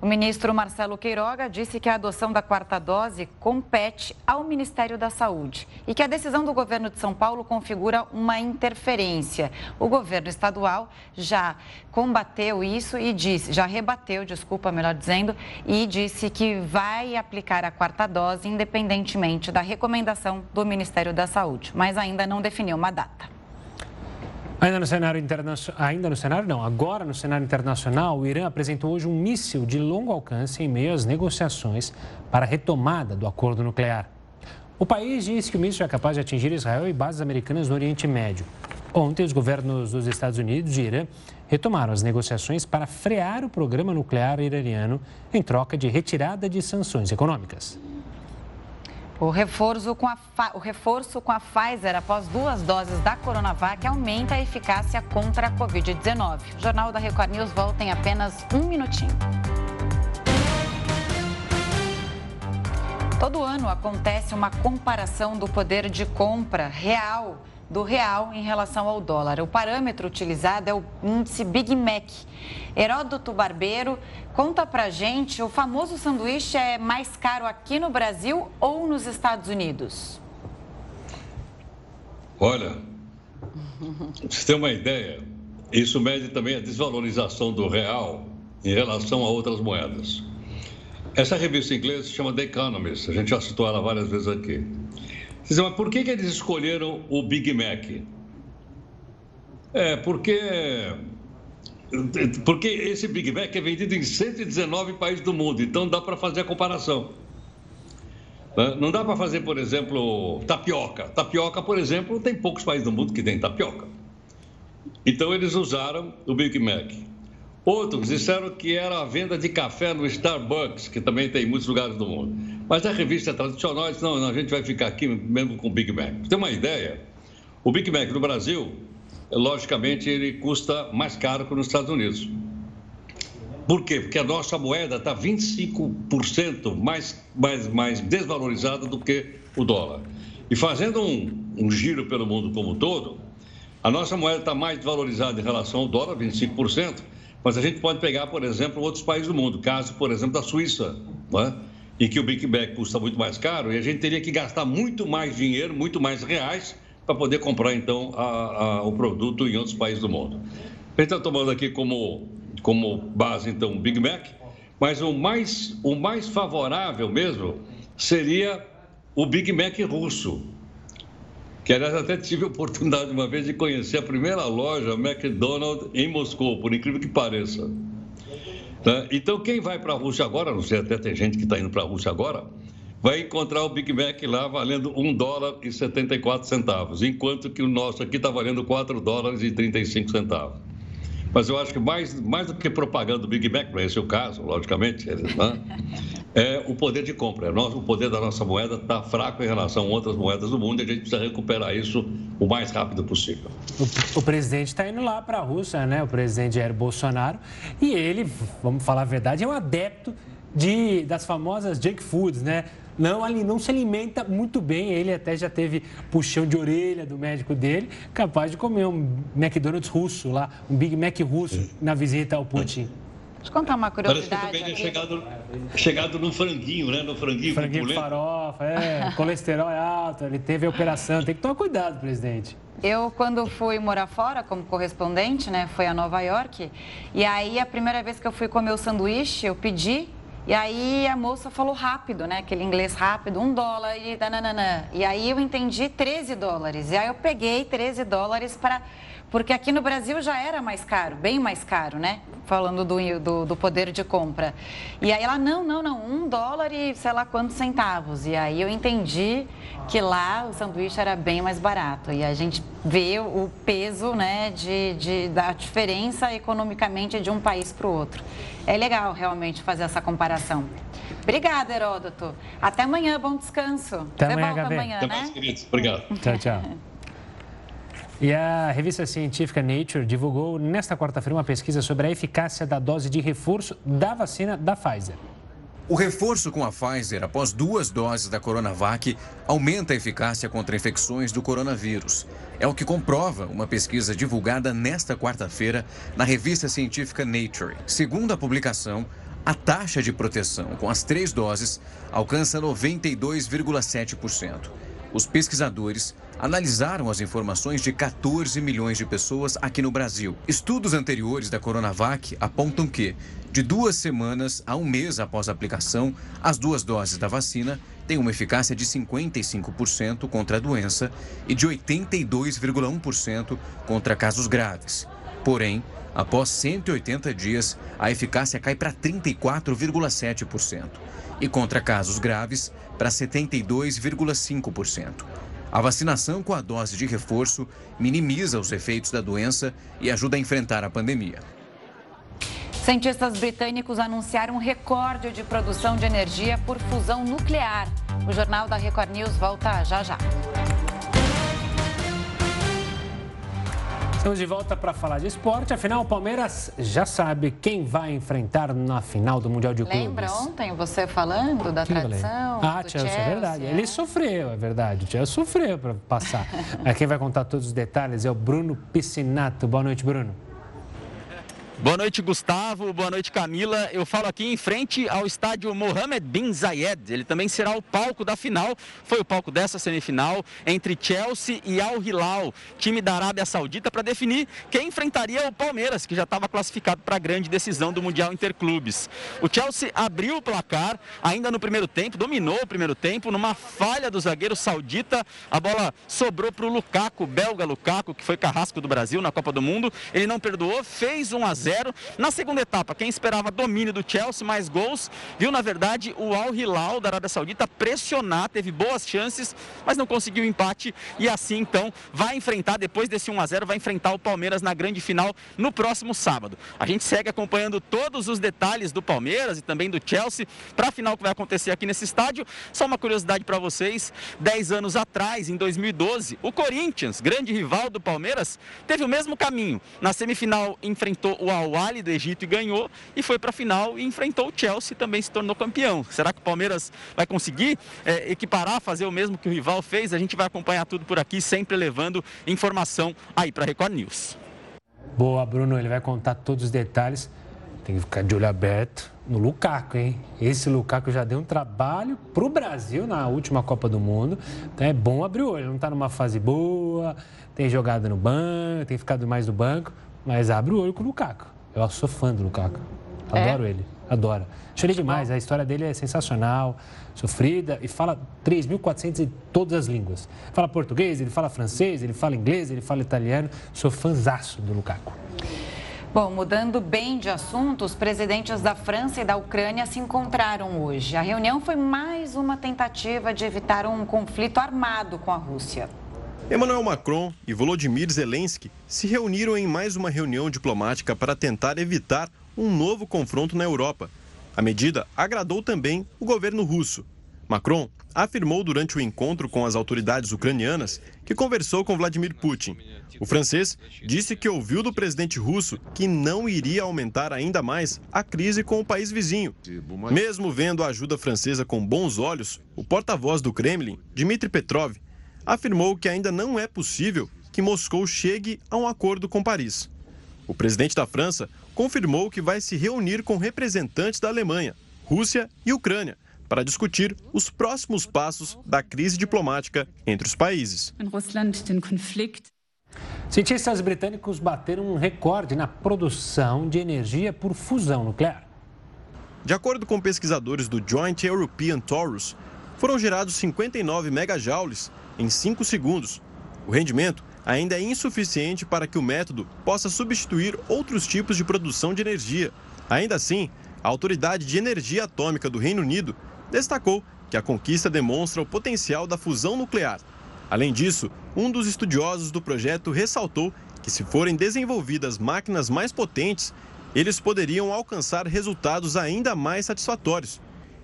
O ministro Marcelo Queiroga disse que a adoção da quarta dose compete ao Ministério da Saúde e que a decisão do governo de São Paulo configura uma interferência. O governo estadual já combateu isso e disse, já rebateu, desculpa, melhor dizendo, e disse que vai aplicar a quarta dose independentemente da recomendação do Ministério da Saúde, mas ainda não definiu uma data. Ainda no cenário internacional, ainda no cenário não, agora no cenário internacional, o Irã apresentou hoje um míssil de longo alcance em meio às negociações para a retomada do acordo nuclear. O país disse que o míssil é capaz de atingir Israel e bases americanas no Oriente Médio. Ontem, os governos dos Estados Unidos e Irã retomaram as negociações para frear o programa nuclear iraniano em troca de retirada de sanções econômicas. O reforço, com a, o reforço com a Pfizer após duas doses da Coronavac aumenta a eficácia contra a Covid-19. O Jornal da Record News volta em apenas um minutinho. Todo ano acontece uma comparação do poder de compra real do real em relação ao dólar. O parâmetro utilizado é o índice Big Mac. Heródoto Barbeiro, conta pra gente, o famoso sanduíche é mais caro aqui no Brasil ou nos Estados Unidos? Olha, pra você ter uma ideia, isso mede também a desvalorização do real em relação a outras moedas. Essa revista inglesa se chama The Economist, a gente já citou ela várias vezes aqui Você mas por que, que eles escolheram o Big Mac? É, porque porque esse Big Mac é vendido em 119 países do mundo, então dá para fazer a comparação. Não dá para fazer, por exemplo, tapioca. Tapioca, por exemplo, tem poucos países do mundo que tem tapioca. Então eles usaram o Big Mac. Outros disseram que era a venda de café no Starbucks, que também tem em muitos lugares do mundo. Mas a revista tradicional disse, não, não, a gente vai ficar aqui mesmo com o Big Mac. Tem uma ideia? O Big Mac no Brasil logicamente, ele custa mais caro que nos Estados Unidos. Por quê? Porque a nossa moeda está 25% mais, mais, mais desvalorizada do que o dólar. E fazendo um, um giro pelo mundo como um todo, a nossa moeda está mais desvalorizada em relação ao dólar, 25%, mas a gente pode pegar, por exemplo, outros países do mundo, caso, por exemplo, da Suíça, é? em que o Big Mac custa muito mais caro e a gente teria que gastar muito mais dinheiro, muito mais reais para poder comprar, então, a, a, o produto em outros países do mundo. Gente está tomando aqui como, como base, então, o Big Mac, mas o mais, o mais favorável mesmo seria o Big Mac russo. Que, aliás, até tive a oportunidade uma vez de conhecer a primeira loja McDonald's em Moscou, por incrível que pareça. Tá? Então, quem vai para a Rússia agora, não sei, até tem gente que está indo para a Rússia agora, vai encontrar o Big Mac lá valendo 1 dólar e 74 centavos, enquanto que o nosso aqui está valendo 4 dólares e 35 centavos. Mas eu acho que mais, mais do que propaganda do Big Mac, é esse o caso, logicamente, né? é o poder de compra. O poder da nossa moeda está fraco em relação a outras moedas do mundo e a gente precisa recuperar isso o mais rápido possível. O, o presidente está indo lá para a Rússia, né? O presidente Jair Bolsonaro, e ele, vamos falar a verdade, é um adepto de, das famosas junk foods, né? Não, ali não se alimenta muito bem. Ele até já teve puxão de orelha do médico dele, capaz de comer um McDonald's russo lá, um Big Mac russo na visita ao Putin. Deixa eu contar uma curiosidade. Parece que também chegado, chegado no franguinho, né? No franguinho, franguinho com farofa, é, (laughs) colesterol é alto, ele teve a operação. Tem que tomar cuidado, presidente. Eu, quando fui morar fora como correspondente, né? Foi a Nova York. E aí, a primeira vez que eu fui comer o sanduíche, eu pedi e aí a moça falou rápido, né? Aquele inglês rápido, um dólar e dananana. E aí eu entendi 13 dólares. E aí eu peguei 13 dólares para. Porque aqui no Brasil já era mais caro, bem mais caro, né? Falando do, do, do, poder de compra. E aí ela, não, não, não, um dólar e sei lá quantos centavos. E aí eu entendi que lá o sanduíche era bem mais barato. E a gente vê o peso, né, de, de da diferença economicamente de um país para o outro é legal realmente fazer essa comparação. Obrigada, Heródoto. Até amanhã, bom descanso. Até Você amanhã, volta amanhã, Até né? mais, queridos. Obrigado. Tchau, tchau. (laughs) E a revista científica Nature divulgou nesta quarta-feira uma pesquisa sobre a eficácia da dose de reforço da vacina da Pfizer. O reforço com a Pfizer após duas doses da Coronavac aumenta a eficácia contra infecções do coronavírus. É o que comprova uma pesquisa divulgada nesta quarta-feira na revista científica Nature. Segundo a publicação, a taxa de proteção com as três doses alcança 92,7%. Os pesquisadores analisaram as informações de 14 milhões de pessoas aqui no Brasil. Estudos anteriores da Coronavac apontam que, de duas semanas a um mês após a aplicação, as duas doses da vacina têm uma eficácia de 55% contra a doença e de 82,1% contra casos graves. Porém, após 180 dias, a eficácia cai para 34,7% e contra casos graves para 72,5%. A vacinação com a dose de reforço minimiza os efeitos da doença e ajuda a enfrentar a pandemia. Cientistas britânicos anunciaram um recorde de produção de energia por fusão nuclear. O Jornal da Record News volta já já. Estamos de volta para falar de esporte. Afinal, o Palmeiras já sabe quem vai enfrentar na final do Mundial de Clubes. Lembra ontem você falando da tradição? Ah, do Chelsea, Chelsea, é verdade. Ele sofreu, é verdade. O Chelsea sofreu para passar. (laughs) Quem vai contar todos os detalhes é o Bruno Piscinato. Boa noite, Bruno. Boa noite, Gustavo. Boa noite, Camila. Eu falo aqui em frente ao estádio Mohammed bin Zayed. Ele também será o palco da final. Foi o palco dessa semifinal entre Chelsea e Al Hilal, time da Arábia Saudita, para definir quem enfrentaria o Palmeiras, que já estava classificado para a grande decisão do Mundial Interclubes. O Chelsea abriu o placar ainda no primeiro tempo, dominou o primeiro tempo, numa falha do zagueiro saudita. A bola sobrou para o Lukaku, belga Lukaku, que foi carrasco do Brasil na Copa do Mundo. Ele não perdoou, fez 1 a 0 0. Na segunda etapa, quem esperava domínio do Chelsea, mais gols, viu na verdade o Al Hilal da Arábia Saudita pressionar, teve boas chances, mas não conseguiu empate e assim então vai enfrentar, depois desse 1 a 0 vai enfrentar o Palmeiras na grande final no próximo sábado. A gente segue acompanhando todos os detalhes do Palmeiras e também do Chelsea para a final que vai acontecer aqui nesse estádio. Só uma curiosidade para vocês, 10 anos atrás, em 2012, o Corinthians, grande rival do Palmeiras, teve o mesmo caminho. Na semifinal enfrentou o Al Ahly do Egito e ganhou e foi para a final e enfrentou o Chelsea e também se tornou campeão. Será que o Palmeiras vai conseguir é, equiparar, fazer o mesmo que o rival fez? A gente vai acompanhar tudo por aqui, sempre levando informação aí para a Record News. Boa, Bruno, ele vai contar todos os detalhes. Tem que ficar de olho aberto no Lukaku, hein? Esse Lukaku já deu um trabalho para o Brasil na última Copa do Mundo. Então é bom abrir o olho. Não está numa fase boa, tem jogado no banco, tem ficado mais no banco, mas abre o olho com o Lukaku. Eu sou fã do Lukaku. Adoro é? ele. Adoro. Chorei demais. A história dele é sensacional, sofrida e fala 3.400 em todas as línguas. Fala português, ele fala francês, ele fala inglês, ele fala italiano. Sou fãzaço do Lukaku. Bom, mudando bem de assunto, os presidentes da França e da Ucrânia se encontraram hoje. A reunião foi mais uma tentativa de evitar um conflito armado com a Rússia. Emmanuel Macron e Volodymyr Zelensky se reuniram em mais uma reunião diplomática para tentar evitar um novo confronto na Europa. A medida agradou também o governo russo. Macron afirmou durante o encontro com as autoridades ucranianas que conversou com Vladimir Putin. O francês disse que ouviu do presidente russo que não iria aumentar ainda mais a crise com o país vizinho. Mesmo vendo a ajuda francesa com bons olhos, o porta-voz do Kremlin, Dmitry Petrov, afirmou que ainda não é possível que Moscou chegue a um acordo com Paris. O presidente da França confirmou que vai se reunir com representantes da Alemanha, Rússia e Ucrânia para discutir os próximos passos da crise diplomática entre os países. Cientistas britânicos bateram um recorde na produção de energia por fusão nuclear. De acordo com pesquisadores do Joint European Torus, foram gerados 59 megajoules em 5 segundos. O rendimento ainda é insuficiente para que o método possa substituir outros tipos de produção de energia. Ainda assim, a Autoridade de Energia Atômica do Reino Unido destacou que a conquista demonstra o potencial da fusão nuclear. Além disso, um dos estudiosos do projeto ressaltou que, se forem desenvolvidas máquinas mais potentes, eles poderiam alcançar resultados ainda mais satisfatórios.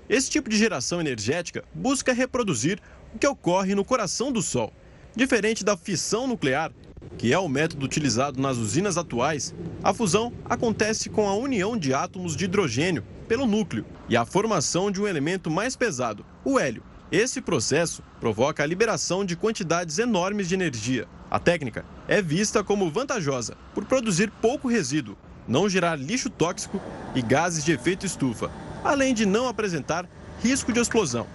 Esse tipo de geração energética busca reproduzir que ocorre no coração do Sol. Diferente da fissão nuclear, que é o método utilizado nas usinas atuais, a fusão acontece com a união de átomos de hidrogênio pelo núcleo e a formação de um elemento mais pesado, o hélio. Esse processo provoca a liberação de quantidades enormes de energia. A técnica é vista como vantajosa por produzir pouco resíduo, não gerar lixo tóxico e gases de efeito estufa, além de não apresentar risco de explosão.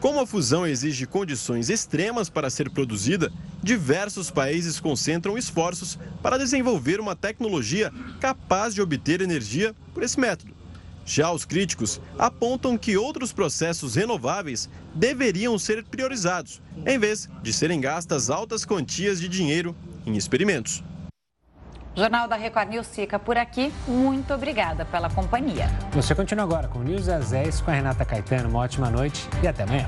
Como a fusão exige condições extremas para ser produzida, diversos países concentram esforços para desenvolver uma tecnologia capaz de obter energia por esse método. Já os críticos apontam que outros processos renováveis deveriam ser priorizados, em vez de serem gastas altas quantias de dinheiro em experimentos. O Jornal da Record News fica por aqui. Muito obrigada pela companhia. Você continua agora com News às 10 com a Renata Caetano. Uma ótima noite e até amanhã.